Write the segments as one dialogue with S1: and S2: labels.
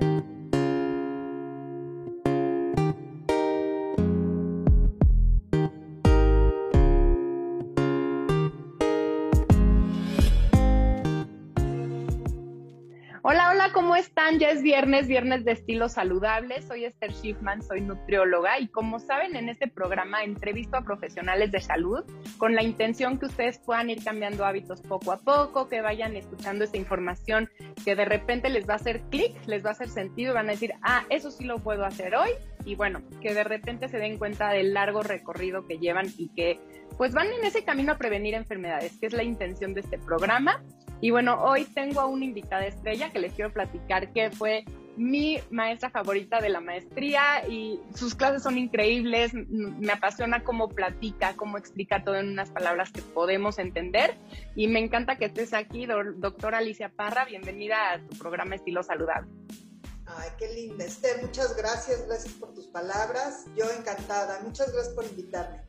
S1: ¿cómo están? Ya es viernes, viernes de estilo saludable. Soy Esther Schiffman, soy nutrióloga y como saben, en este programa entrevisto a profesionales de salud con la intención que ustedes puedan ir cambiando hábitos poco a poco, que vayan escuchando esta información que de repente les va a hacer clic, les va a hacer sentido y van a decir, ah, eso sí lo puedo hacer hoy. Y bueno, que de repente se den cuenta del largo recorrido que llevan y que pues van en ese camino a prevenir enfermedades, que es la intención de este programa. Y bueno, hoy tengo a una invitada estrella que les quiero platicar que fue mi maestra favorita de la maestría y sus clases son increíbles, me apasiona cómo platica, cómo explica todo en unas palabras que podemos entender y me encanta que estés aquí, doctora Alicia Parra, bienvenida a tu programa Estilo Saludable.
S2: Ay, qué linda, Esther, muchas gracias, gracias por tus palabras, yo encantada, muchas gracias por invitarme.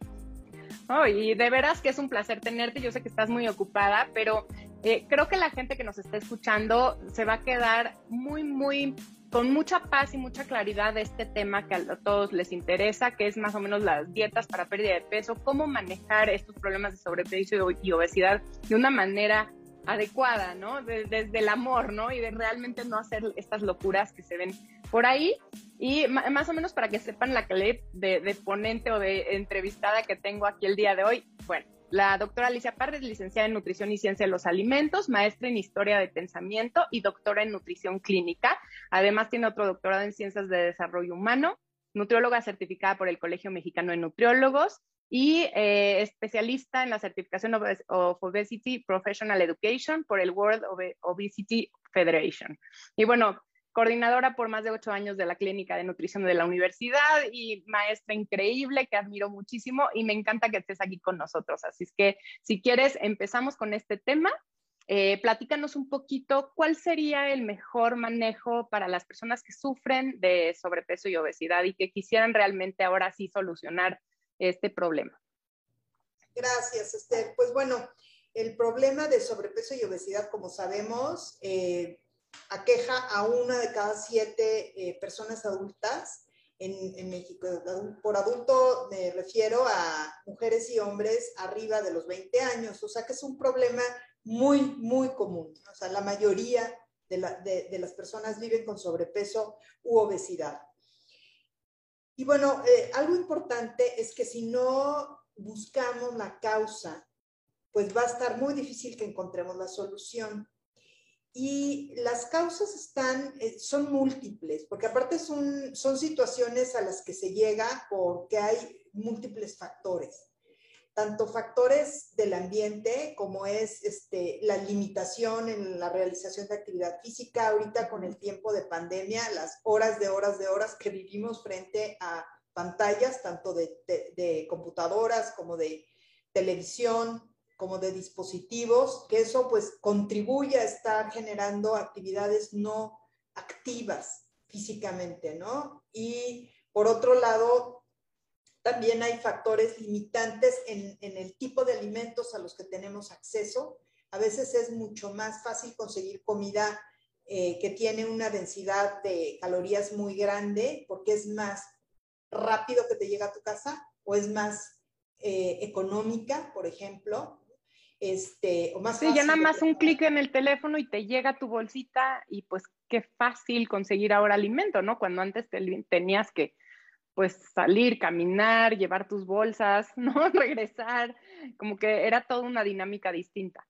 S1: Oh, y de veras que es un placer tenerte, yo sé que estás muy ocupada, pero eh, creo que la gente que nos está escuchando se va a quedar muy, muy con mucha paz y mucha claridad de este tema que a todos les interesa, que es más o menos las dietas para pérdida de peso, cómo manejar estos problemas de sobrepeso y obesidad de una manera adecuada, ¿no? Desde el amor, ¿no? Y de realmente no hacer estas locuras que se ven por ahí. Y más o menos para que sepan la calidad de, de ponente o de entrevistada que tengo aquí el día de hoy. Bueno, la doctora Alicia Parra es licenciada en Nutrición y Ciencia de los Alimentos, maestra en Historia de Pensamiento y doctora en Nutrición Clínica. Además, tiene otro doctorado en Ciencias de Desarrollo Humano, nutrióloga certificada por el Colegio Mexicano de Nutriólogos y eh, especialista en la certificación of, Obesity Professional Education por el World Obesity Federation. Y bueno, coordinadora por más de ocho años de la Clínica de Nutrición de la Universidad y maestra increíble que admiro muchísimo y me encanta que estés aquí con nosotros. Así es que si quieres, empezamos con este tema. Eh, platícanos un poquito cuál sería el mejor manejo para las personas que sufren de sobrepeso y obesidad y que quisieran realmente ahora sí solucionar este problema.
S2: Gracias, Esther. Pues bueno, el problema de sobrepeso y obesidad, como sabemos, eh, aqueja a una de cada siete eh, personas adultas en, México. Por adulto me refiero a mujeres y hombres arriba de los 20 años, o sea que es un problema muy, muy común. O sea, la mayoría de, las personas viven con sobrepeso u obesidad. Y bueno, eh, algo importante es que si no buscamos la causa, pues va a estar muy difícil que encontremos la solución. Y las causas están, eh, son múltiples, porque aparte son, son situaciones a las que se llega porque hay múltiples factores, tanto factores del ambiente como es este, la limitación en la realización de actividad física, ahorita con el tiempo de pandemia, las horas de horas de horas que vivimos frente a pantallas, tanto de, de computadoras como de televisión, como de dispositivos, que eso pues contribuye a estar generando actividades no activas físicamente, ¿no? Y por otro lado, también hay factores limitantes en, el tipo de alimentos a los que tenemos acceso. A veces es mucho más fácil conseguir comida eh, que tiene una densidad de calorías muy grande porque es más rápido que te llega a tu casa o es más eh, económica, por ejemplo, este, o más
S1: sí, ya nada más un clic en el teléfono y te llega tu bolsita y pues qué fácil conseguir ahora alimento, ¿no? Cuando antes tenías que pues salir, caminar, llevar tus bolsas, ¿no? Regresar, como que era toda una dinámica distinta.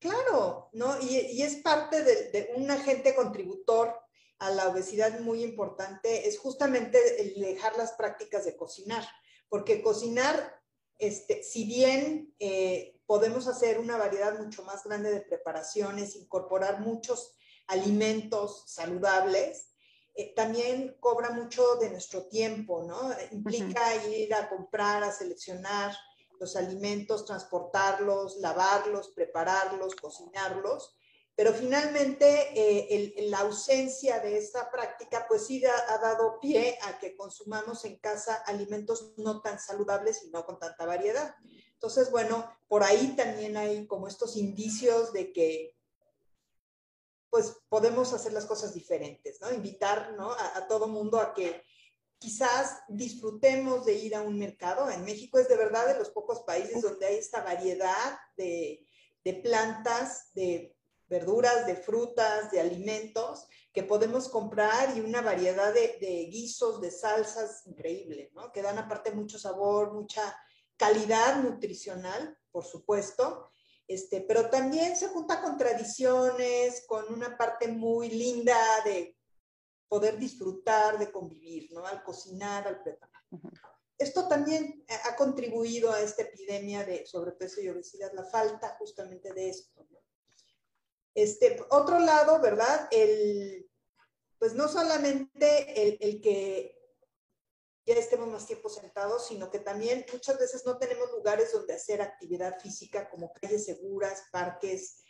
S2: Claro, ¿no? Y, es parte de, de, un agente contributor a la obesidad muy importante, es justamente el dejar las prácticas de cocinar, porque cocinar, este, si bien eh, podemos hacer una variedad mucho más grande de preparaciones, incorporar muchos alimentos saludables. Eh, también cobra mucho de nuestro tiempo, ¿no? Implica ir a comprar, a seleccionar los alimentos, transportarlos, lavarlos, prepararlos, cocinarlos. Pero finalmente eh, la ausencia de esta práctica pues sí ha, dado pie a que consumamos en casa alimentos no tan saludables y no con tanta variedad. Entonces, bueno, por ahí también hay como estos indicios de que pues podemos hacer las cosas diferentes, ¿no? Invitar ¿no? a, a todo mundo a que quizás disfrutemos de ir a un mercado. En México es de verdad de los pocos países donde hay esta variedad de, de plantas, de verduras, de frutas, de alimentos que podemos comprar y una variedad de, de, guisos, de salsas increíble, ¿no? Que dan aparte mucho sabor, mucha calidad nutricional, por supuesto, este, pero también se junta con tradiciones, con una parte muy linda de poder disfrutar, de convivir, ¿no? Al cocinar, al preparar. Uh -huh. Esto también ha contribuido a esta epidemia de sobrepeso y obesidad, la falta justamente de esto, ¿no? Este, otro lado, ¿verdad? El, pues no solamente el, el, que ya estemos más tiempo sentados, sino que también muchas veces no tenemos lugares donde hacer actividad física como calles seguras, parques,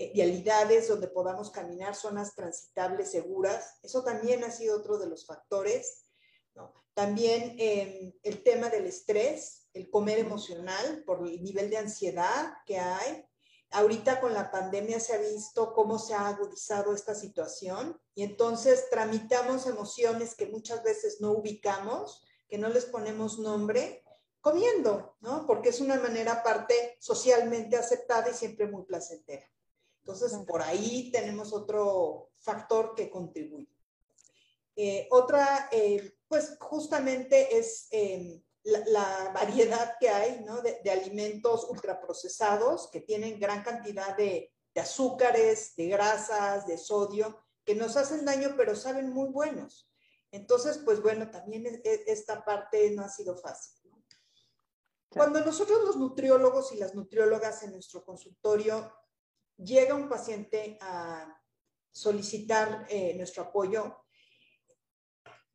S2: eh, vialidades donde podamos caminar, zonas transitables seguras. Eso también ha sido otro de los factores. ¿no? También eh, el tema del estrés, el comer emocional por el nivel de ansiedad que hay, Ahorita con la pandemia se ha visto cómo se ha agudizado esta situación y entonces tramitamos emociones que muchas veces no ubicamos, que no les ponemos nombre, comiendo, ¿no? Porque es una manera aparte socialmente aceptada y siempre muy placentera. Entonces, por ahí tenemos otro factor que contribuye. Eh, otra, eh, pues justamente es eh, la, la, variedad que hay ¿no? de, de, alimentos ultraprocesados que tienen gran cantidad de, de, azúcares, de grasas, de sodio, que nos hacen daño, pero saben muy buenos. Entonces, pues bueno, también es, es, esta parte no ha sido fácil. ¿no? Cuando nosotros los nutriólogos y las nutriólogas en nuestro consultorio llega un paciente a solicitar eh, nuestro apoyo,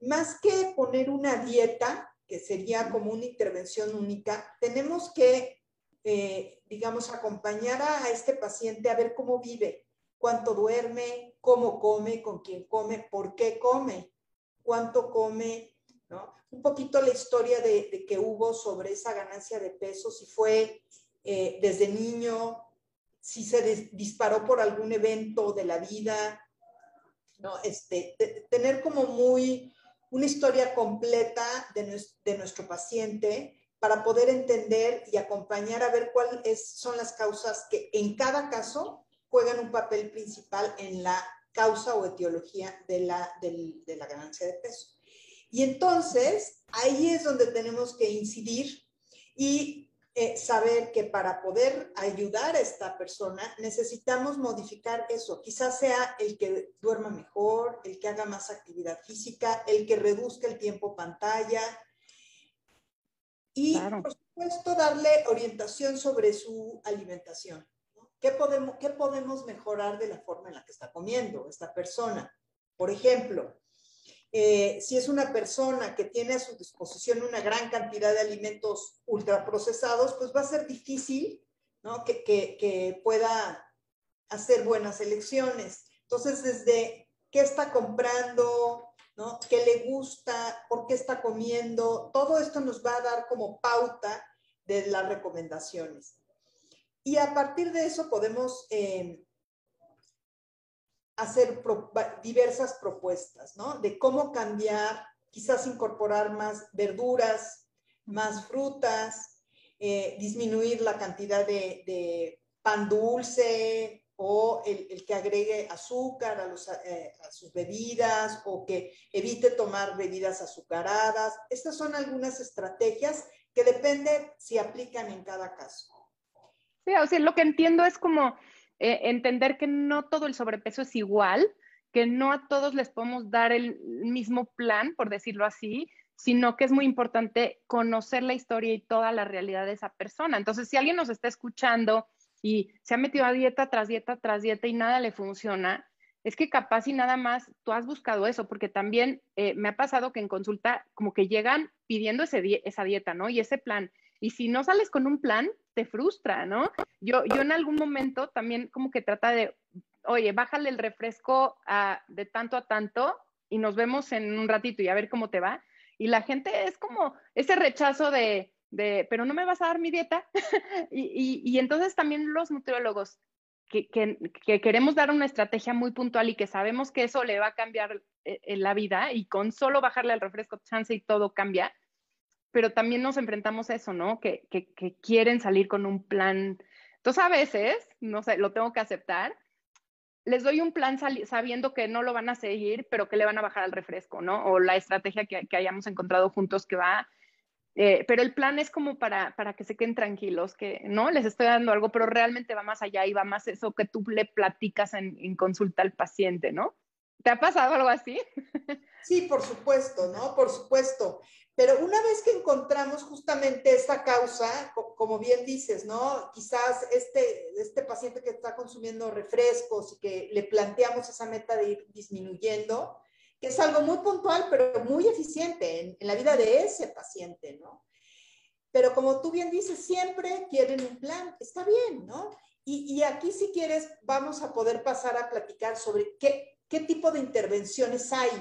S2: más que poner una dieta, que sería como una intervención única, tenemos que, eh, digamos, acompañar a, este paciente a ver cómo vive, cuánto duerme, cómo come, con quién come, por qué come, cuánto come, ¿no? Un poquito la historia de, que hubo sobre esa ganancia de peso, si fue eh, desde niño, si se disparó por algún evento de la vida, ¿no? Este, tener como muy una historia completa de, de nuestro paciente para poder entender y acompañar a ver cuáles son las causas que en cada caso juegan un papel principal en la causa o etiología de la, de, de la ganancia de peso. Y entonces, ahí es donde tenemos que incidir y eh, saber que para poder ayudar a esta persona necesitamos modificar eso. Quizás sea el que duerma mejor, el que haga más actividad física, el que reduzca el tiempo pantalla. Y, claro. por supuesto, darle orientación sobre su alimentación. ¿no? ¿Qué, podemos, ¿Qué podemos mejorar de la forma en la que está comiendo esta persona? Por ejemplo, eh, si es una persona que tiene a su disposición una gran cantidad de alimentos ultraprocesados, pues va a ser difícil ¿no? que, que, que, pueda hacer buenas elecciones. Entonces, desde qué está comprando, ¿no? qué le gusta, por qué está comiendo, todo esto nos va a dar como pauta de las recomendaciones. Y a partir de eso podemos eh, hacer pro, diversas propuestas, ¿no? De cómo cambiar, quizás incorporar más verduras, más frutas, eh, disminuir la cantidad de, de pan dulce o el, el, que agregue azúcar a, los, eh, a sus bebidas o que evite tomar bebidas azucaradas. Estas son algunas estrategias que depende si aplican en cada caso.
S1: Sí, o sea, lo que entiendo es como eh, entender que no todo el sobrepeso es igual, que no a todos les podemos dar el mismo plan, por decirlo así, sino que es muy importante conocer la historia y toda la realidad de esa persona. Entonces, si alguien nos está escuchando y se ha metido a dieta tras dieta tras dieta y nada le funciona, es que capaz y nada más tú has buscado eso, porque también eh, me ha pasado que en consulta como que llegan pidiendo ese, esa dieta, ¿no? Y ese plan. Y si no sales con un plan, te frustra, ¿no? Yo, yo en algún momento también como que trata de, oye, bájale el refresco de tanto a tanto y nos vemos en un ratito y a ver cómo te va. Y la gente es como ese rechazo de, de pero no me vas a dar mi dieta. y, entonces también los nutriólogos, que, queremos dar una estrategia muy puntual y que sabemos que eso le va a cambiar eh, la vida y con solo bajarle al refresco chance y todo cambia, pero también nos enfrentamos a eso, ¿no? Que, quieren salir con un plan. Entonces a veces, no sé, lo tengo que aceptar, les doy un plan sabiendo que no lo van a seguir, pero que le van a bajar al refresco, ¿no? O la estrategia que, hayamos encontrado juntos que va eh, pero el plan es como para, que se queden tranquilos, que no les estoy dando algo, pero realmente va más allá y va más eso que tú le platicas en consulta al paciente, ¿no? ¿Te ha pasado algo así?
S2: Sí, por supuesto, ¿no? Por supuesto. Pero una vez que encontramos justamente esta causa, como bien dices, ¿no? Quizás este, este paciente que está consumiendo refrescos y que le planteamos esa meta de ir disminuyendo, que es algo muy puntual, pero muy eficiente en, la vida de ese paciente, ¿no? Pero como tú bien dices, siempre quieren un plan, está bien, ¿no? Y, aquí si quieres vamos a poder pasar a platicar sobre qué, qué tipo de intervenciones hay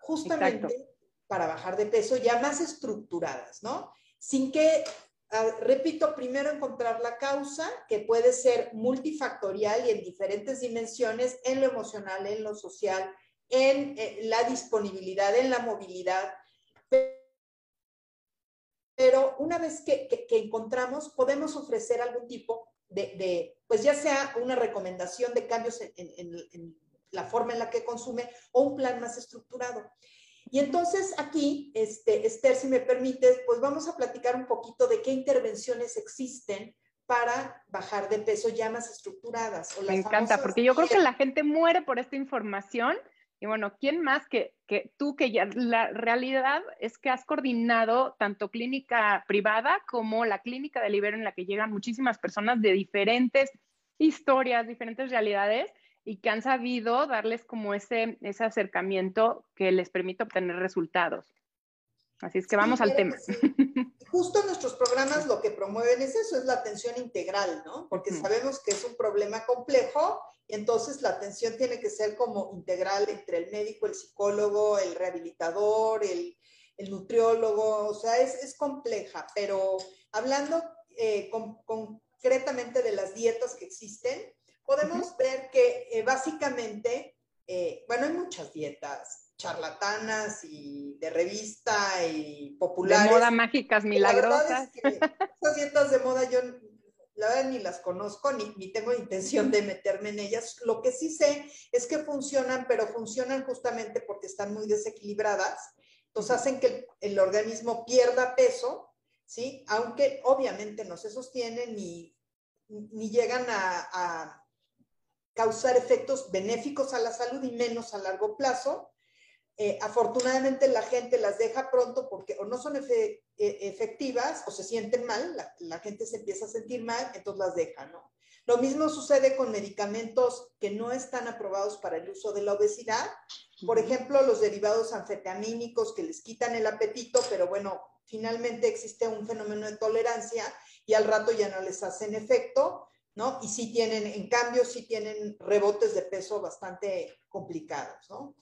S2: justamente para bajar de peso ya más estructuradas, ¿no? Sin que, ah, repito, primero encontrar la causa, que puede ser multifactorial y en diferentes dimensiones, en lo emocional, en lo social, en eh, la disponibilidad, en la movilidad. Pero una vez que, encontramos, podemos ofrecer algún tipo de, pues ya sea una recomendación de cambios en, la forma en la que consume o un plan más estructurado. Y entonces aquí, este, Esther, si me permites, pues vamos a platicar un poquito de qué intervenciones existen para bajar de peso ya más estructuradas.
S1: me encanta, porque yo creo que la gente muere por esta información y bueno, ¿quién más que, que, tú, que ya la realidad es que has coordinado tanto clínica privada como la clínica de Libero en la que llegan muchísimas personas de diferentes historias, diferentes realidades y que han sabido darles como ese, ese acercamiento que les permite obtener resultados. Así es que vamos al tema.
S2: Justo nuestros programas lo que promueven es eso, es la atención integral, ¿no? Porque sabemos que es un problema complejo entonces la atención tiene que ser como integral entre el médico, el psicólogo, el rehabilitador, el, nutriólogo, o sea, es, compleja, pero hablando eh, concretamente de las dietas que existen, podemos ver que eh, básicamente, eh, bueno, hay muchas dietas charlatanas y de revista y populares.
S1: De moda mágicas, milagrosas.
S2: esas dietas de moda yo la verdad ni las conozco ni, ni, tengo intención de meterme en ellas. Lo que sí sé es que funcionan, pero funcionan justamente porque están muy desequilibradas. Entonces hacen que el, organismo pierda peso, ¿sí? Aunque obviamente no se sostienen ni, ni llegan a, a causar efectos benéficos a la salud y menos a largo plazo. Eh, afortunadamente la gente las deja pronto porque o no son e, efectivas o se sienten mal, la, gente se empieza a sentir mal, entonces las deja, ¿no? Lo mismo sucede con medicamentos que no están aprobados para el uso de la obesidad. Por ejemplo, los derivados anfetamínicos que les quitan el apetito, pero bueno, finalmente existe un fenómeno de tolerancia y al rato ya no les hacen efecto, ¿no? Y sí tienen, en cambio, sí tienen rebotes de peso bastante complicados, ¿no?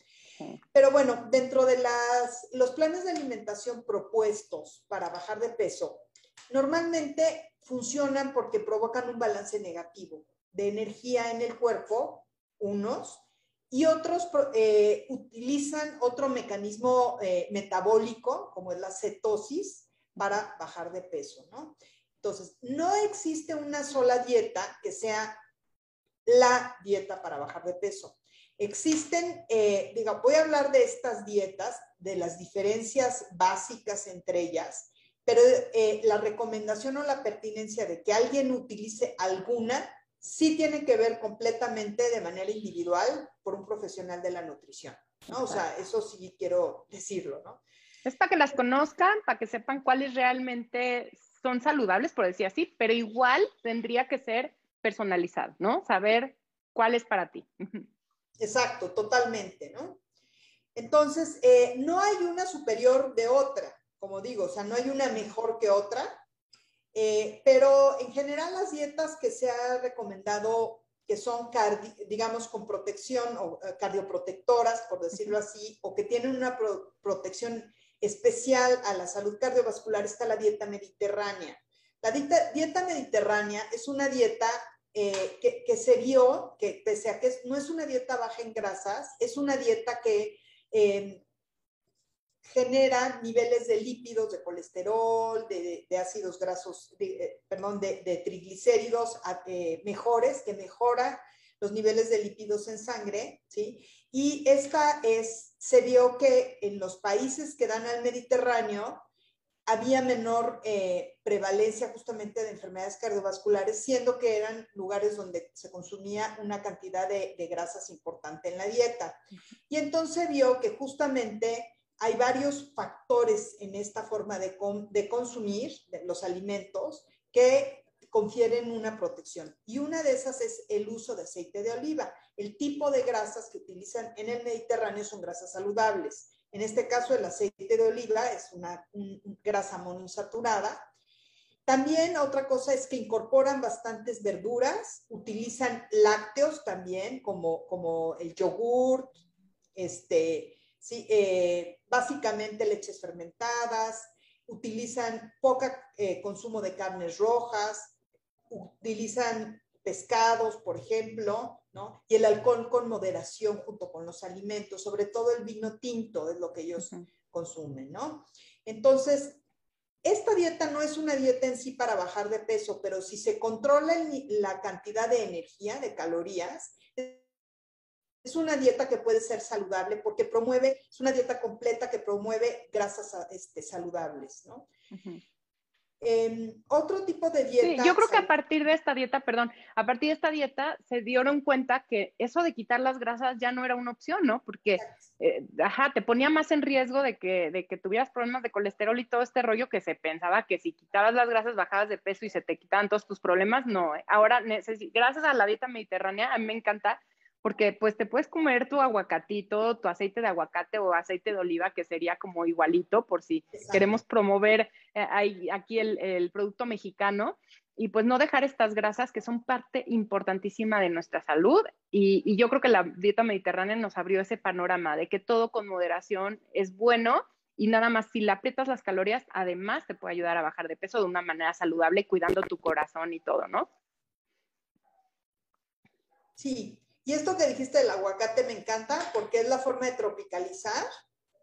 S2: Pero bueno, dentro de las, los planes de alimentación propuestos para bajar de peso, normalmente funcionan porque provocan un balance negativo de energía en el cuerpo, unos, y otros eh, utilizan otro mecanismo eh, metabólico, como es la cetosis, para bajar de peso, ¿no? Entonces, no existe una sola dieta que sea la dieta para bajar de peso. Existen, eh, digo, voy a hablar de estas dietas, de las diferencias básicas entre ellas, pero eh, la recomendación o la pertinencia de que alguien utilice alguna sí tiene que ver completamente de manera individual por un profesional de la nutrición, ¿no? O sea, eso sí quiero decirlo, ¿no?
S1: Es para que las conozcan, para que sepan cuáles realmente son saludables, por decir así, pero igual tendría que ser personalizado, ¿no? Saber cuál es para ti.
S2: Exacto, totalmente, ¿no? Entonces, eh, no hay una superior de otra, como digo, o sea, no hay una mejor que otra, eh, pero en general las dietas que se ha recomendado que son, digamos, con protección o eh, cardioprotectoras, por decirlo así, o que tienen una protección especial a la salud cardiovascular, está la dieta mediterránea. La dieta mediterránea es una dieta eh, que, se vio que pese a que no es una dieta baja en grasas, es una dieta que eh, genera niveles de lípidos, de colesterol, de, ácidos grasos, eh, perdón, de, triglicéridos mejores, que mejora los niveles de lípidos en sangre, ¿sí? Y esta es, se vio que en los países que dan al Mediterráneo, había menor eh, prevalencia justamente de enfermedades cardiovasculares, siendo que eran lugares donde se consumía una cantidad de, grasas importante en la dieta. Y entonces vio que justamente hay varios factores en esta forma de, de consumir los alimentos que confieren una protección. Y una de esas es el uso de aceite de oliva. El tipo de grasas que utilizan en el Mediterráneo son grasas saludables. En este caso, el aceite de oliva es una grasa monoinsaturada. También otra cosa es que incorporan bastantes verduras, utilizan lácteos también, como, como el yogur, este, eh, básicamente leches fermentadas, utilizan poca eh, consumo de carnes rojas, utilizan pescados, por ejemplo, ¿no? Y el alcohol con moderación junto con los alimentos, sobre todo el vino tinto es lo que ellos consumen, ¿no? Entonces, esta dieta no es una dieta en sí para bajar de peso, pero si se controla la cantidad de energía, de calorías, es una dieta que puede ser saludable porque promueve, es una dieta completa que promueve grasas este, saludables, ¿no? Em, otro tipo de dieta.
S1: Sí, yo creo que a partir de esta dieta, perdón, a partir de esta dieta se dieron cuenta que eso de quitar las grasas ya no era una opción, ¿no? Porque, eh, ajá, te ponía más en riesgo de que, de que tuvieras problemas de colesterol y todo este rollo que se pensaba que si quitabas las grasas bajabas de peso y se te quitaban todos tus problemas, no. ¿eh? Ahora, gracias a la dieta mediterránea, a mí me encanta porque pues te puedes comer tu aguacatito, tu aceite de aguacate o aceite de oliva, que sería como igualito, por si queremos promover eh, aquí el, producto mexicano, y pues no dejar estas grasas que son parte importantísima de nuestra salud. Y, yo creo que la dieta mediterránea nos abrió ese panorama de que todo con moderación es bueno. Y nada más, si le aprietas las calorías, además te puede ayudar a bajar de peso de una manera saludable, cuidando tu corazón y todo, ¿no?
S2: Sí, y esto que dijiste del aguacate me encanta porque es la forma de tropicalizar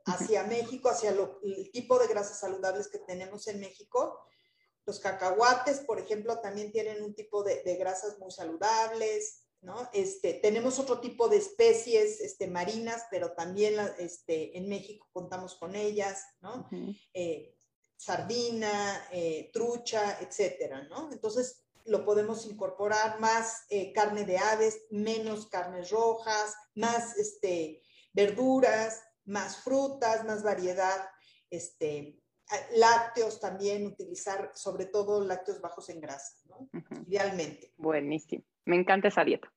S2: hacia México, hacia el tipo de grasas saludables que tenemos en México. Los cacahuates, por ejemplo, también tienen un tipo de, grasas muy saludables, ¿no? Este, tenemos otro tipo de especies este, marinas, pero también este, en México contamos con ellas, ¿no? Eh, sardina, eh, trucha, etcétera, ¿no? Entonces, lo podemos incorporar más eh, carne de aves, menos carnes rojas, más este, verduras, más frutas, más variedad, este, lácteos también, utilizar sobre todo lácteos bajos en grasa, ¿no? Idealmente.
S1: Buenísimo. Me encanta esa dieta.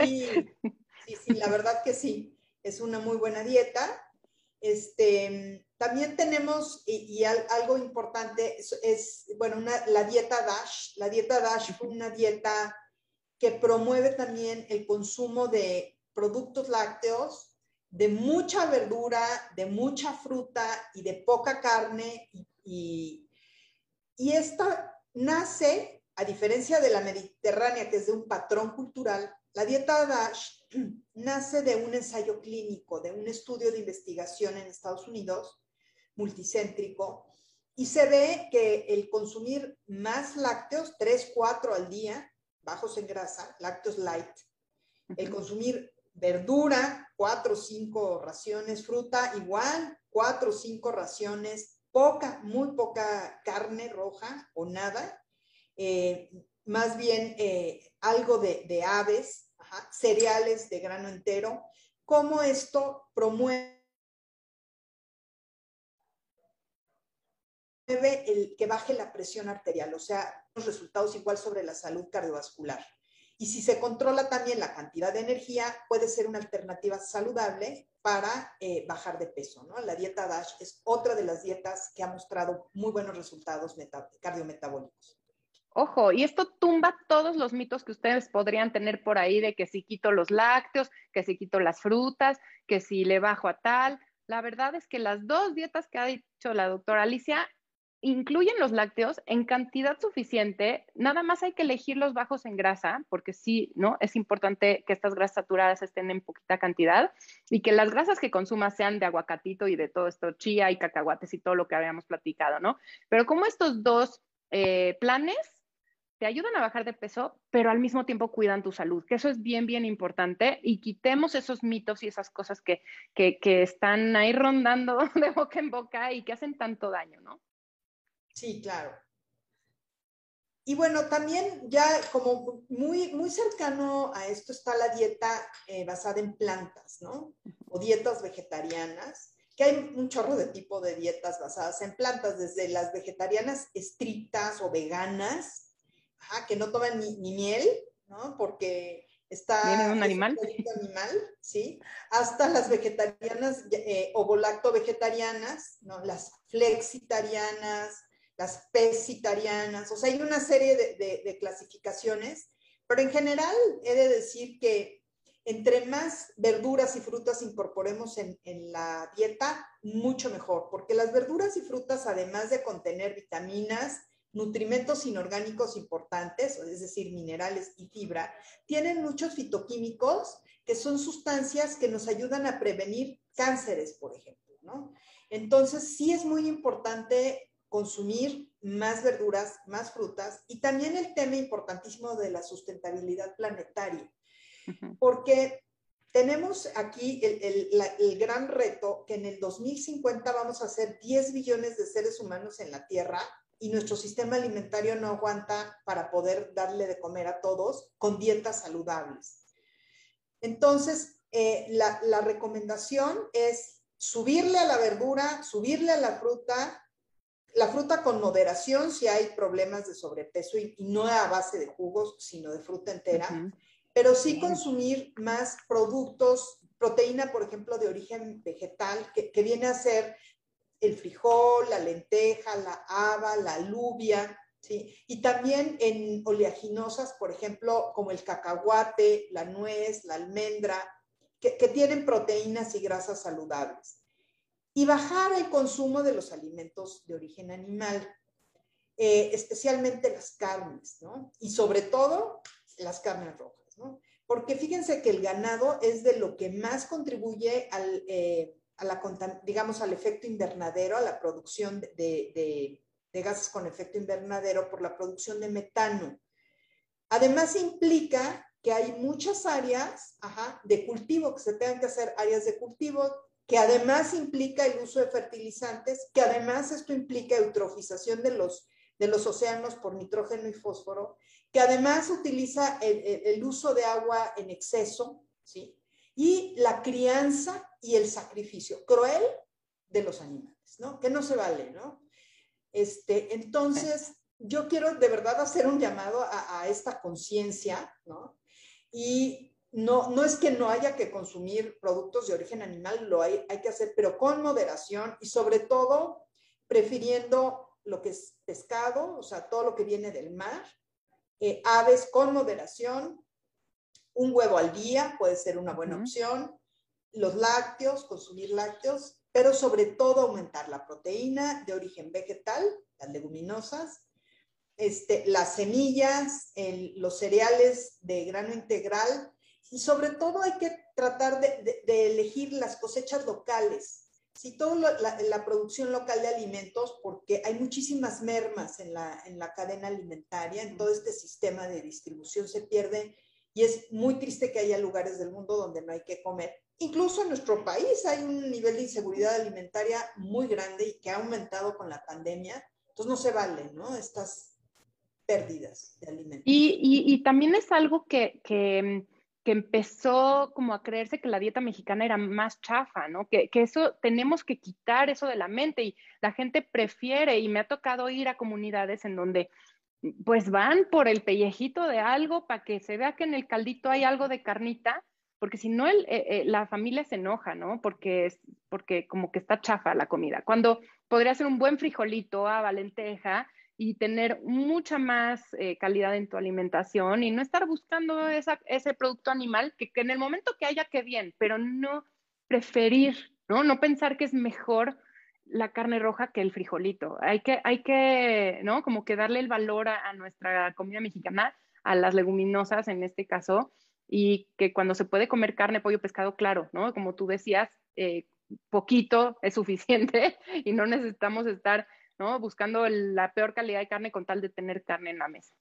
S2: Sí, sí, sí, la verdad que sí. Es una muy buena dieta. Este, también tenemos, y, algo importante, es, bueno, la dieta DASH. La dieta DASH fue una dieta que promueve también el consumo de productos lácteos, de mucha verdura, de mucha fruta y de poca carne. Y, y esta nace, a diferencia de la mediterránea, que es de un patrón cultural, la dieta DASH nace de un ensayo clínico, de un estudio de investigación en Estados Unidos, multicéntrico, y se ve que el consumir más lácteos, 3, 4 al día, bajos en grasa, lácteos light, el consumir verdura, 4 o 5 raciones, fruta igual, 4 o 5 raciones, poca, muy poca carne roja o nada, eh, más bien eh, algo de, aves, cereales de grano entero, cómo esto promueve el que baje la presión arterial, o sea, los resultados igual sobre la salud cardiovascular. Y si se controla también la cantidad de energía, puede ser una alternativa saludable para eh, bajar de peso. ¿no? La dieta DASH es otra de las dietas que ha mostrado muy buenos resultados cardiometabólicos.
S1: Ojo, y esto tumba todos los mitos que ustedes podrían tener por ahí de que si quito los lácteos, que si quito las frutas, que si le bajo a tal. La verdad es que las dos dietas que ha dicho la doctora Alicia incluyen los lácteos en cantidad suficiente, nada más hay que elegir los bajos en grasa, porque sí, ¿no? Es importante que estas grasas saturadas estén en poquita cantidad y que las grasas que consumas sean de aguacatito y de todo esto, chía y cacahuates y todo lo que habíamos platicado, ¿no? Pero como estos dos eh, planes te ayudan a bajar de peso, pero al mismo tiempo cuidan tu salud, que eso es bien, bien importante y quitemos esos mitos y esas cosas que, que, que están ahí rondando de boca en boca y que hacen tanto daño, ¿no?
S2: Sí, claro. Y bueno, también ya como muy, muy cercano a esto está la dieta eh, basada en plantas, ¿no? O dietas vegetarianas, que hay un chorro de tipo de dietas basadas en plantas, desde las vegetarianas estrictas o veganas, que no toman ni, miel, ¿no? Porque está...
S1: Viene un animal.
S2: animal, ¿sí? Hasta las vegetarianas eh, o volacto vegetarianas, ¿no? Las flexitarianas, las pescitarianas, o sea, hay una serie de, clasificaciones, pero en general he de decir que entre más verduras y frutas incorporemos en, la dieta, mucho mejor, porque las verduras y frutas, además de contener vitaminas, nutrimentos inorgánicos importantes, es decir, minerales y fibra, tienen muchos fitoquímicos que son sustancias que nos ayudan a prevenir cánceres, por ejemplo, ¿no? Entonces, sí es muy importante consumir más verduras, más frutas y también el tema importantísimo de la sustentabilidad planetaria, porque tenemos aquí el, gran reto que en el 2050 vamos a ser 10 billones de seres humanos en la Tierra y nuestro sistema alimentario no aguanta para poder darle de comer a todos con dietas saludables. Entonces, eh, la, la recomendación es subirle a la verdura, subirle a la fruta, la fruta con moderación si hay problemas de sobrepeso y, no a base de jugos, sino de fruta entera, pero sí consumir más productos, proteína, por ejemplo, de origen vegetal, que, viene a ser el frijol, la lenteja, la haba, la alubia, ¿sí? Y también en oleaginosas, por ejemplo, como el cacahuate, la nuez, la almendra, que, que tienen proteínas y grasas saludables y bajar el consumo de los alimentos de origen animal, eh, especialmente las carnes, ¿no? Y sobre todo las carnes rojas, ¿no? Porque fíjense que el ganado es de lo que más contribuye al, eh, digamos, al efecto invernadero, a la producción de, gases con efecto invernadero por la producción de metano. Además implica que hay muchas áreas de cultivo, que se tengan que hacer áreas de cultivo que además implica el uso de fertilizantes, que además esto implica eutrofización de los, de los océanos por nitrógeno y fósforo, que además utiliza el, uso de agua en exceso, ¿sí? Y la crianza y el sacrificio cruel de los animales, ¿no? Que no se vale, ¿no? Este, entonces, yo quiero de verdad hacer un llamado a, a esta conciencia, ¿no? Y no, no es que no haya que consumir productos de origen animal, lo hay, hay que hacer, pero con moderación y sobre todo prefiriendo lo que es pescado, o sea, todo lo que viene del mar, eh, aves con moderación, un huevo al día puede ser una buena opción, los lácteos, consumir lácteos, pero sobre todo aumentar la proteína de origen vegetal, las leguminosas, este, las semillas, los cereales de grano integral, y sobre todo hay que tratar de, elegir las cosechas locales, si toda la, producción local de alimentos, porque hay muchísimas mermas en la, en la cadena alimentaria, en todo este sistema de distribución se pierde y es muy triste que haya lugares del mundo donde no hay que comer. Incluso en nuestro país hay un nivel de inseguridad alimentaria muy grande y que ha aumentado con la pandemia. Entonces no se vale, ¿no? Estas pérdidas de alimentos.
S1: Y, y, y también es algo que, que que empezó como a creerse que la dieta mexicana era más chafa, ¿no? Que, eso tenemos que quitar eso de la mente y la gente prefiere, y me ha tocado ir a comunidades en donde pues van por el pellejito de algo para que se vea que en el caldito hay algo de carnita, porque si no el, eh, eh, la familia se enoja, ¿no? Porque, es, porque como que está chafa la comida. Cuando podría ser un buen frijolito a valenteja y tener mucha más eh, calidad en tu alimentación y no estar buscando ese producto animal que, en el momento que haya, que bien, pero no preferir, ¿no? No pensar que es mejor la carne roja que el frijolito. Hay que, hay que, ¿no? Como que darle el valor a, nuestra comida mexicana, a las leguminosas en este caso, y que cuando se puede comer carne, pollo, pescado, claro, ¿no? Como tú decías, eh, poquito es suficiente y no necesitamos estar, ¿no? Buscando la peor calidad de carne con tal de tener carne en la mesa.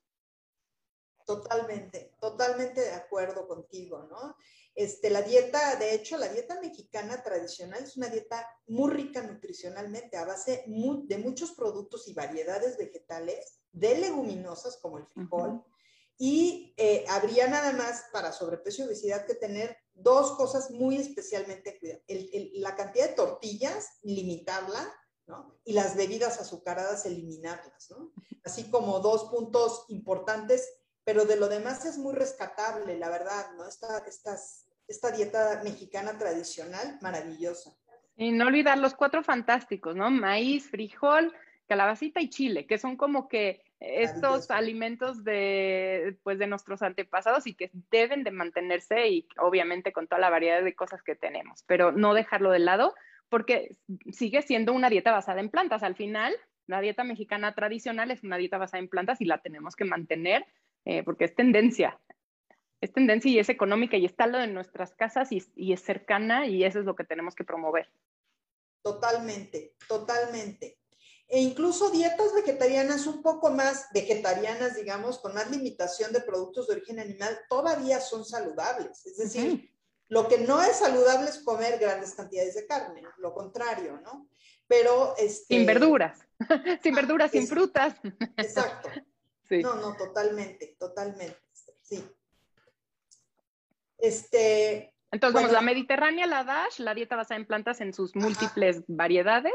S2: Totalmente, totalmente de acuerdo contigo, ¿no? Este, la dieta, de hecho, la dieta mexicana tradicional es una dieta muy rica nutricionalmente, a base de muchos productos y variedades vegetales, de leguminosas como el frijol, y eh, habría nada más para sobrepeso y obesidad que tener dos cosas muy especialmente cuidadas. la cantidad de tortillas, limitarla, ¿no? Y las bebidas azucaradas, eliminarlas, ¿no? Así como dos puntos importantes, pero de lo demás es muy rescatable, la verdad, ¿no? Esta, estas esta dieta mexicana tradicional maravillosa.
S1: Y no olvidar los cuatro fantásticos, ¿no? Maíz, frijol, calabacita y chile, que son como que estos alimentos de, pues, de nuestros antepasados y que deben de mantenerse y obviamente con toda la variedad de cosas que tenemos, pero no dejarlo de lado porque sigue siendo una dieta basada en plantas. Al final, la dieta mexicana tradicional es una dieta basada en plantas y la tenemos que mantener eh, porque es tendencia es tendencia y es económica y está lado de nuestras casas y, es cercana y eso es lo que tenemos que promover.
S2: Totalmente, totalmente. E incluso dietas vegetarianas un poco más vegetarianas, digamos, con más limitación de productos de origen animal, todavía son saludables. Es decir, lo que no es saludable es comer grandes cantidades de carne, lo contrario, ¿no? Pero... Este,
S1: sin verduras, sin verduras, sin frutas.
S2: Exacto. No, no, totalmente, totalmente. Sí. Este,
S1: Entonces, la mediterránea, la DASH, la dieta basada en plantas en sus múltiples variedades.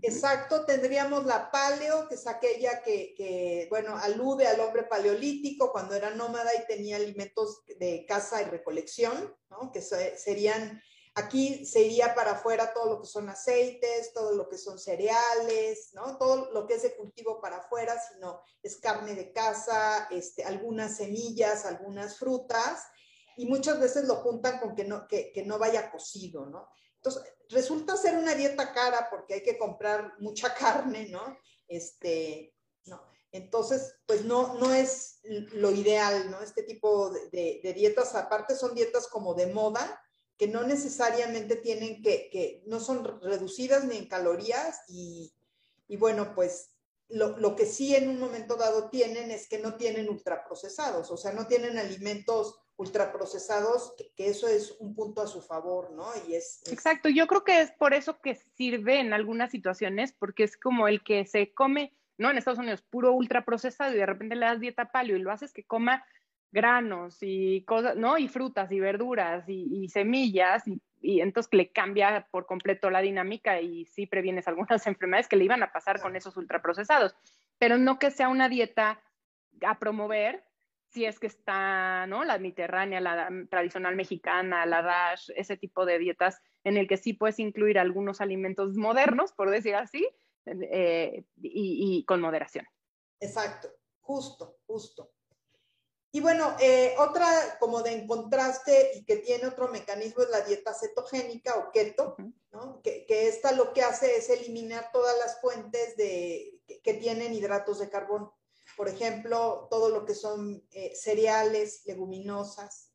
S2: Exacto, tendríamos la paleo, que es aquella que, bueno, alude al hombre paleolítico cuando era nómada y tenía alimentos de caza y recolección, ¿no? Que serían, aquí se iría para afuera todo lo que son aceites, todo lo que son cereales, ¿no? Todo lo que es de cultivo para afuera, sino es carne de caza, este, algunas semillas, algunas frutas, y muchas veces lo juntan con que no, que, que no vaya cocido, ¿no? Entonces, resulta ser una dieta cara porque hay que comprar mucha carne, ¿no? Este, no. Entonces, pues no, no es lo ideal, ¿no? Este tipo de, dietas, aparte son dietas como de moda, que no necesariamente tienen que, que no son reducidas ni en calorías y, y bueno, pues lo, lo, que sí en un momento dado tienen es que no tienen ultraprocesados, o sea, no tienen alimentos ultraprocesados, que, que, eso es un punto a su favor, ¿no? Y es,
S1: Exacto, yo creo que es por eso que sirve en algunas situaciones, porque es como el que se come, ¿no? En Estados Unidos, puro ultraprocesado y de repente le das dieta paleo y lo haces que coma granos y cosas, ¿no? Y frutas y verduras y, semillas y, y, entonces le cambia por completo la dinámica y sí previenes algunas enfermedades que le iban a pasar con esos ultraprocesados, pero no que sea una dieta a promover si es que está, ¿no? La mediterránea, la tradicional mexicana, la DASH, ese tipo de dietas en el que sí puedes incluir algunos alimentos modernos, por decir así, eh, y, con moderación.
S2: Exacto, justo, justo. Y bueno, eh, otra como de en contraste y que tiene otro mecanismo es la dieta cetogénica o keto, ¿no? Que, que, esta lo que hace es eliminar todas las fuentes de, que tienen hidratos de carbono por ejemplo, todo lo que son eh, cereales, leguminosas,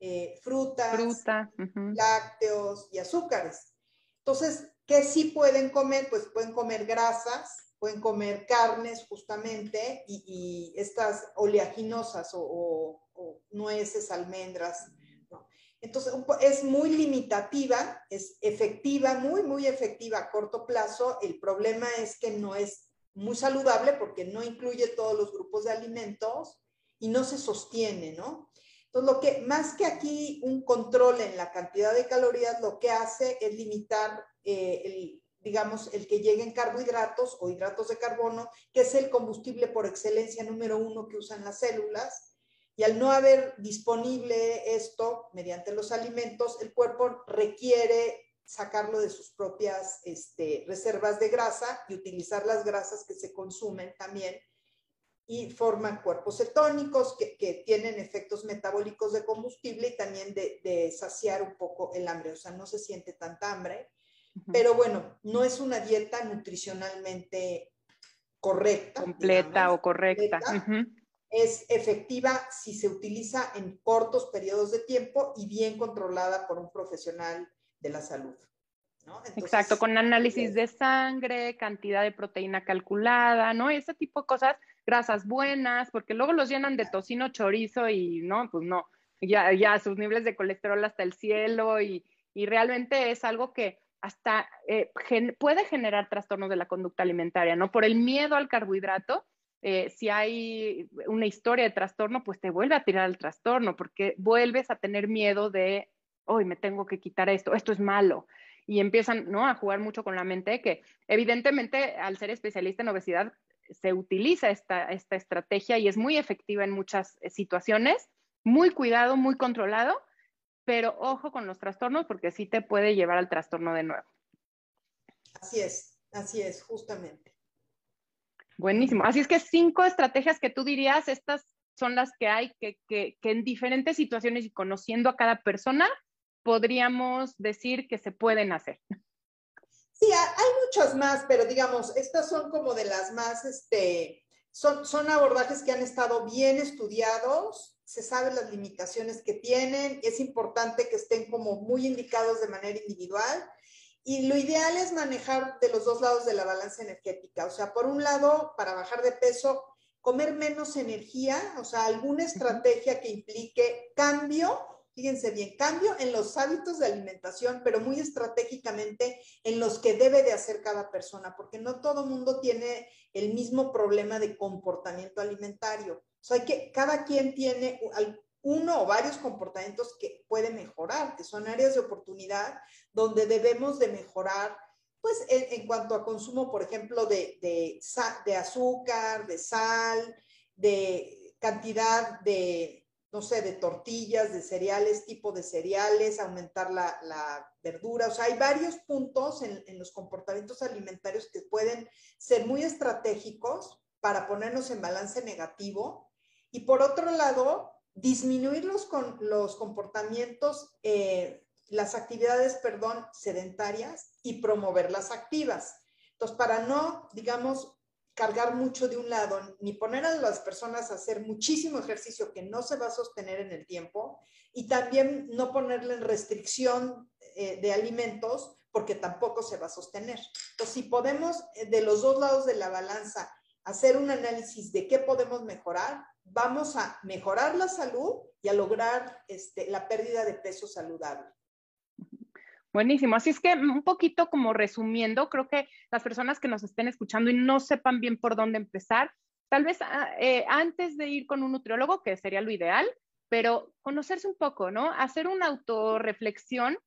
S2: eh, frutas, lácteos y azúcares. Entonces, ¿qué sí pueden comer? Pues pueden comer grasas, pueden comer carnes justamente y, estas oleaginosas o, nueces, almendras. Entonces, es muy limitativa, es efectiva, muy, muy efectiva a corto plazo. El problema es que no es muy saludable porque no incluye todos los grupos de alimentos y no se sostiene, ¿no? Entonces, lo que más que aquí un control en la cantidad de calorías, lo que hace es limitar eh, el, digamos, el que lleguen carbohidratos o hidratos de carbono, que es el combustible por excelencia número uno que usan las células. Y al no haber disponible esto mediante los alimentos, el cuerpo requiere sacarlo de sus propias este, reservas de grasa y utilizar las grasas que se consumen también y forman cuerpos cetónicos que, que tienen efectos metabólicos de combustible y también de, de, saciar un poco el hambre, o sea, no se siente tanta hambre. pero bueno, no es una dieta nutricionalmente correcta.
S1: Completa o correcta.
S2: Es efectiva si se utiliza en cortos periodos de tiempo y bien controlada por un profesional de la salud.
S1: Exacto, con análisis de sangre, cantidad de proteína calculada, ¿no? Ese tipo de cosas, grasas buenas, porque luego los llenan de tocino, chorizo y no, pues no, ya, ya sus niveles de colesterol hasta el cielo y, y realmente es algo que hasta eh, puede generar trastornos de la conducta alimentaria, ¿no? Por el miedo al carbohidrato, eh, si hay una historia de trastorno, pues te vuelve a tirar al trastorno, porque vuelves a tener miedo de, hoy me tengo que quitar esto, esto es malo. Y empiezan ¿no? a jugar mucho con la mente, que evidentemente al ser especialista en obesidad se utiliza esta, esta estrategia y es muy efectiva en muchas eh, situaciones, muy cuidado, muy controlado, pero ojo con los trastornos porque sí te puede llevar al trastorno de nuevo.
S2: Así es, así es, justamente.
S1: Buenísimo. Así es que cinco estrategias que tú dirías, estas son las que hay que, que, que en diferentes situaciones y conociendo a cada persona, podríamos decir que se pueden hacer.
S2: Sí, hay muchas más, pero digamos, estas son como de las más, este, son, son abordajes que han estado bien estudiados, se saben las limitaciones que tienen, es importante que estén como muy indicados de manera individual y lo ideal es manejar de los dos lados de la balanza energética, o sea, por un lado, para bajar de peso, comer menos energía, o sea, alguna estrategia que implique cambio, fíjense bien, cambio en los hábitos de alimentación, pero muy estratégicamente en los que debe de hacer cada persona, porque no todo mundo tiene el mismo problema de comportamiento alimentario. O sea, que cada quien tiene uno o varios comportamientos que puede mejorar, que son áreas de oportunidad donde debemos de mejorar, pues en, cuanto a consumo, por ejemplo, de, de, azúcar, de sal, de cantidad de, no sé, de tortillas, de cereales, tipo de cereales, aumentar la, verdura. O sea, hay varios puntos en, en, los comportamientos alimentarios que pueden ser muy estratégicos para ponernos en balance negativo y por otro lado, disminuir los, con, los comportamientos, eh, las actividades, perdón, sedentarias y promover las activas. Entonces, para no, digamos, cargar mucho de un lado, ni poner a las personas a hacer muchísimo ejercicio que no se va a sostener en el tiempo, y también no ponerle en restricción eh, de alimentos porque tampoco se va a sostener. Entonces, si podemos eh, de los dos lados de la balanza hacer un análisis de qué podemos mejorar, vamos a mejorar la salud y a lograr este, la pérdida de peso saludable.
S1: Buenísimo. Así es que un poquito como resumiendo, creo que las personas que nos estén escuchando y no sepan bien por dónde empezar, tal vez ah, eh, antes de ir con un nutriólogo, que sería lo ideal, pero conocerse un poco, ¿no? Hacer una autorreflexión.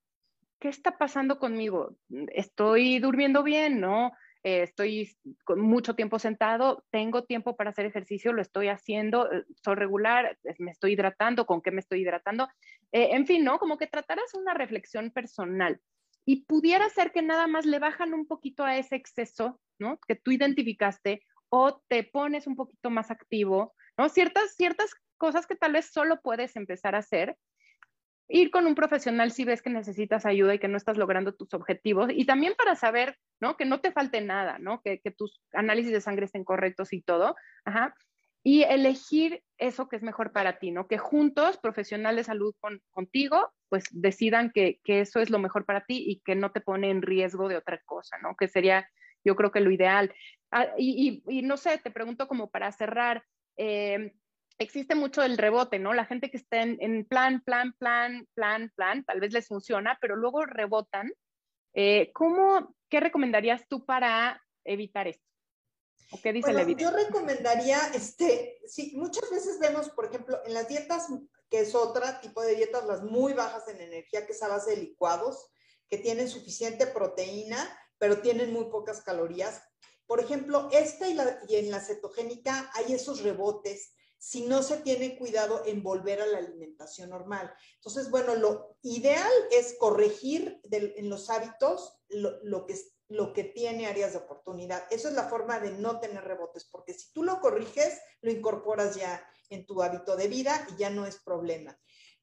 S1: ¿Qué está pasando conmigo? ¿Estoy durmiendo bien? ¿No? Eh, estoy con mucho tiempo sentado, tengo tiempo para hacer ejercicio, lo estoy haciendo, soy regular, me estoy hidratando, con qué me estoy hidratando, eh, en fin, ¿no? Como que trataras una reflexión personal y pudiera ser que nada más le bajan un poquito a ese exceso, ¿no? Que tú identificaste o te pones un poquito más activo, ¿no? Ciertas, ciertas cosas que tal vez solo puedes empezar a hacer ir con un profesional si ves que necesitas ayuda y que no estás logrando tus objetivos y también para saber, ¿no? Que no te falte nada, ¿no? Que, tus análisis de sangre estén correctos y todo, ajá. Y elegir eso que es mejor para ti, ¿no? Que juntos, profesionales de salud contigo, pues decidan que, eso es lo mejor para ti y que no te pone en riesgo de otra cosa, ¿no? Que sería, yo creo que lo ideal. Ah, y, no sé, te pregunto como para cerrar, eh, existe mucho el rebote, ¿no? La gente que está en, plan, plan, plan, plan, plan, tal vez les funciona, pero luego rebotan. Eh, ¿Cómo, qué recomendarías tú para evitar esto?
S2: ¿O qué dice bueno, Yo recomendaría, este, sí, muchas veces vemos, por ejemplo, en las dietas, que es otra tipo de dietas, las muy bajas en energía, que es a base de licuados, que tienen suficiente proteína, pero tienen muy pocas calorías. Por ejemplo, esta y, la, y en la cetogénica hay esos rebotes si no se tiene cuidado en volver a la alimentación normal. Entonces, bueno, lo ideal es corregir en los hábitos lo, que, lo que tiene áreas de oportunidad. Eso es la forma de no tener rebotes, porque si tú lo corriges, lo incorporas ya en tu hábito de vida y ya no es problema.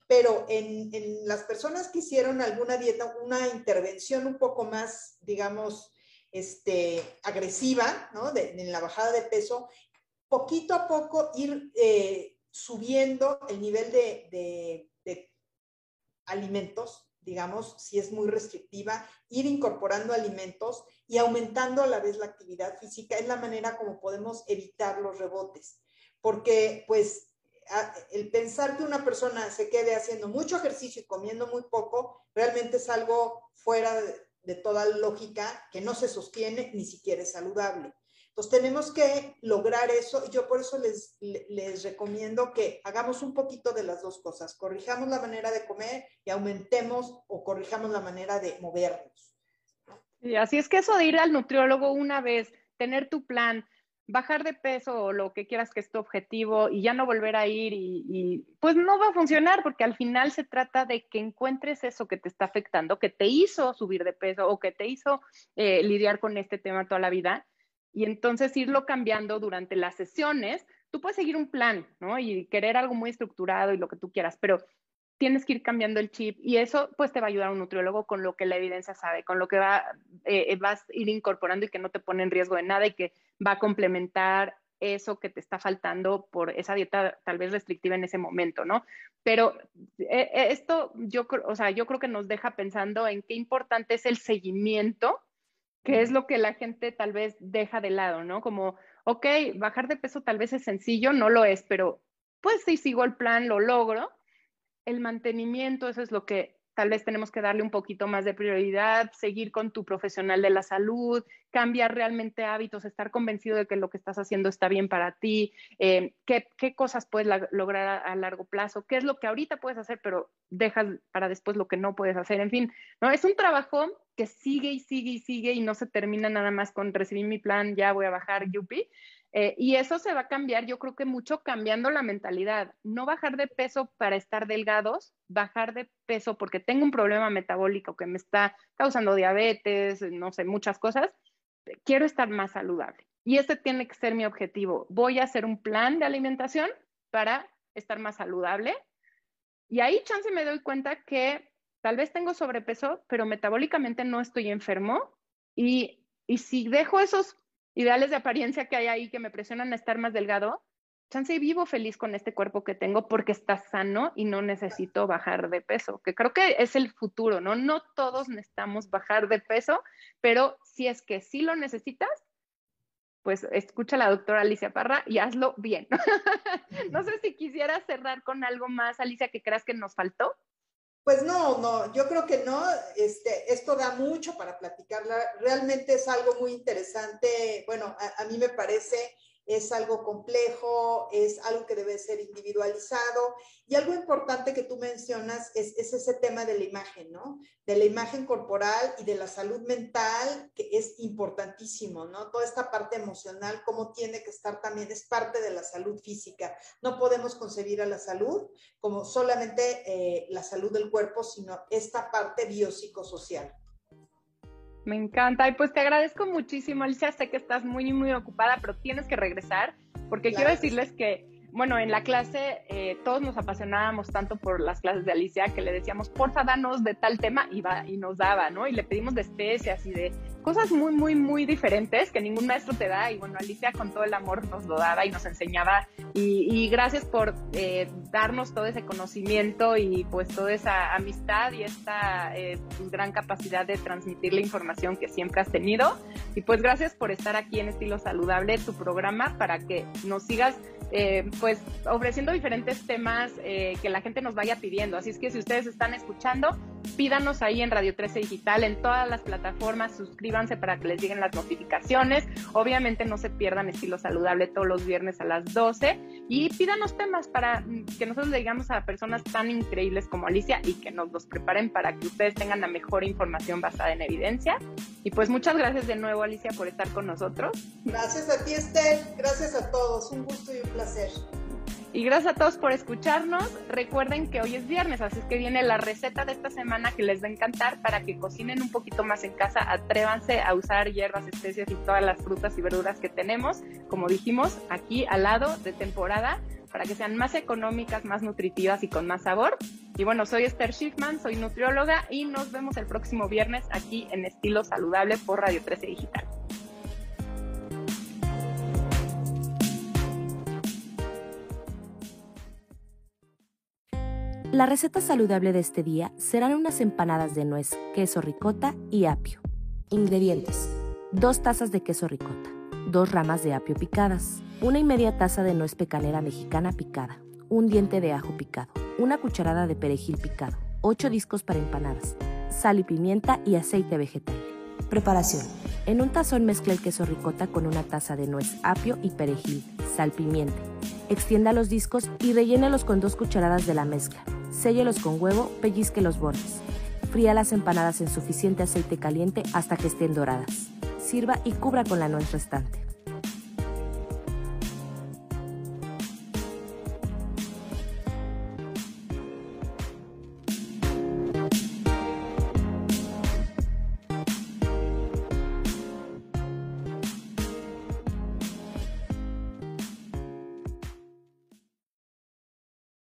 S2: pero en, las personas que hicieron alguna dieta, una intervención un poco más, digamos, este, agresiva, ¿no? en la bajada de peso, poquito a poco ir eh, subiendo el nivel de, de alimentos, digamos, si es muy restrictiva, ir incorporando alimentos y aumentando a la vez la actividad física es la manera como podemos evitar los rebotes. Porque, pues, el pensar que una persona se quede haciendo mucho ejercicio y comiendo muy poco, realmente es algo fuera de, toda lógica que no se sostiene ni siquiera es saludable. Entonces tenemos que lograr eso y yo por eso les, les recomiendo que hagamos un poquito de las dos cosas, corrijamos la manera de comer y aumentemos o corrijamos la manera de movernos.
S1: Y así es que eso de ir al nutriólogo una vez, tener tu plan, bajar de peso o lo que quieras que es tu objetivo y ya no volver a ir y, pues no va a funcionar porque al final se trata de que encuentres eso que te está afectando, que te hizo subir de peso o que te hizo eh, lidiar con este tema toda la vida y entonces irlo cambiando durante las sesiones. Tú puedes seguir un plan, ¿no? Y querer algo muy estructurado y lo que tú quieras, pero tienes que ir cambiando el chip y eso pues te va a ayudar un nutriólogo con lo que la evidencia sabe, con lo que va, eh, vas a ir incorporando y que no te pone en riesgo de nada y que va a complementar eso que te está faltando por esa dieta tal vez restrictiva en ese momento, ¿no? Pero eh, esto yo, o sea, yo creo que nos deja pensando en qué importante es el seguimiento, que es lo que la gente tal vez deja de lado, ¿no? Como, ok, bajar de peso tal vez es sencillo, no lo es, pero pues si sigo el plan, lo logro, el mantenimiento, eso es lo que tal vez tenemos que darle un poquito más de prioridad, seguir con tu profesional de la salud, cambiar realmente hábitos, estar convencido de que lo que estás haciendo está bien para ti, eh, qué, cosas puedes lograr a, largo plazo, qué es lo que ahorita puedes hacer, pero dejas para después lo que no puedes hacer. En fin, ¿no? es un trabajo que sigue y sigue y sigue y no se termina nada más con recibir mi plan, ya voy a bajar, yupi, eh, y eso se va a cambiar, yo creo que mucho cambiando la mentalidad. No bajar de peso para estar delgados, bajar de peso porque tengo un problema metabólico que me está causando diabetes, no sé, muchas cosas. Quiero estar más saludable. Y ese tiene que ser mi objetivo. Voy a hacer un plan de alimentación para estar más saludable. Y ahí, chance, me doy cuenta que tal vez tengo sobrepeso, pero metabólicamente no estoy enfermo. Y, y si dejo esos ideales de apariencia que hay ahí que me presionan a estar más delgado, chance vivo feliz con este cuerpo que tengo porque está sano y no necesito bajar de peso, que creo que es el futuro, ¿no? No todos necesitamos bajar de peso, pero si es que sí lo necesitas, pues escucha a la doctora Alicia Parra y hazlo bien. no sé si quisieras cerrar con algo más, Alicia, que creas que nos faltó.
S2: Pues no, no, yo creo que no. Este, esto da mucho para platicarla. Realmente es algo muy interesante. Bueno, a, a mí me parece es algo complejo, es algo que debe ser individualizado. Y algo importante que tú mencionas es, ese tema de la imagen, ¿no? De la imagen corporal y de la salud mental, que es importantísimo, ¿no? Toda esta parte emocional, cómo tiene que estar también, es parte de la salud física. No podemos concebir a la salud como solamente eh, la salud del cuerpo, sino esta parte biopsicosocial.
S1: Me encanta. Y pues te agradezco muchísimo, Alicia. Sé que estás muy, muy ocupada, pero tienes que regresar porque quiero decirles que bueno, en la clase eh, todos nos apasionábamos tanto por las clases de Alicia que le decíamos, porfa, danos de tal tema y, va, y nos daba, ¿no? Y le pedimos de especias y de cosas muy, muy, muy diferentes que ningún maestro te da. Y bueno, Alicia con todo el amor nos lo daba y nos enseñaba. Y, gracias por eh, darnos todo ese conocimiento y pues toda esa amistad y esta eh, gran capacidad de transmitir la información que siempre has tenido. Y pues gracias por estar aquí en Estilo Saludable, tu programa, para que nos sigas eh, pues ofreciendo diferentes temas eh, que la gente nos vaya pidiendo. Así es que si ustedes están escuchando, pídanos ahí en Radio 13 Digital, en todas las plataformas, suscríbanse para que les lleguen las notificaciones. Obviamente no se pierdan Estilo Saludable todos los viernes a las 12 y pídanos temas para que nosotros le digamos a personas tan increíbles como Alicia y que nos los preparen para que ustedes tengan la mejor información basada en evidencia. Y pues muchas gracias de nuevo Alicia por estar con nosotros.
S2: Gracias a ti Esther, gracias a todos, un gusto y un placer.
S1: Y gracias a todos por escucharnos. Recuerden que hoy es viernes, así es que viene la receta de esta semana que les va a encantar para que cocinen un poquito más en casa. Atrévanse a usar hierbas, especias y todas las frutas y verduras que tenemos, como dijimos, aquí al lado de temporada, para que sean más económicas, más nutritivas y con más sabor. Y bueno, soy Esther Schiffman, soy nutrióloga y nos vemos el próximo viernes aquí en Estilo Saludable por Radio 13 Digital.
S3: La receta saludable de este día serán unas empanadas de nuez, queso ricota y apio. Ingredientes. 2 tazas de queso ricota, 2 ramas de apio picadas, una y media taza de nuez pecanera mexicana picada, un diente de ajo picado, una cucharada de perejil picado, 8 discos para empanadas, sal y pimienta y aceite vegetal. Preparación. En un tazón mezcle el queso ricota con una taza de nuez, apio y perejil, sal, pimienta. Extienda los discos y rellénelos con dos cucharadas de la mezcla. Séllelos con huevo, pellizque los bordes. Fría las empanadas en suficiente aceite caliente hasta que estén doradas. Sirva y cubra con la nuez restante.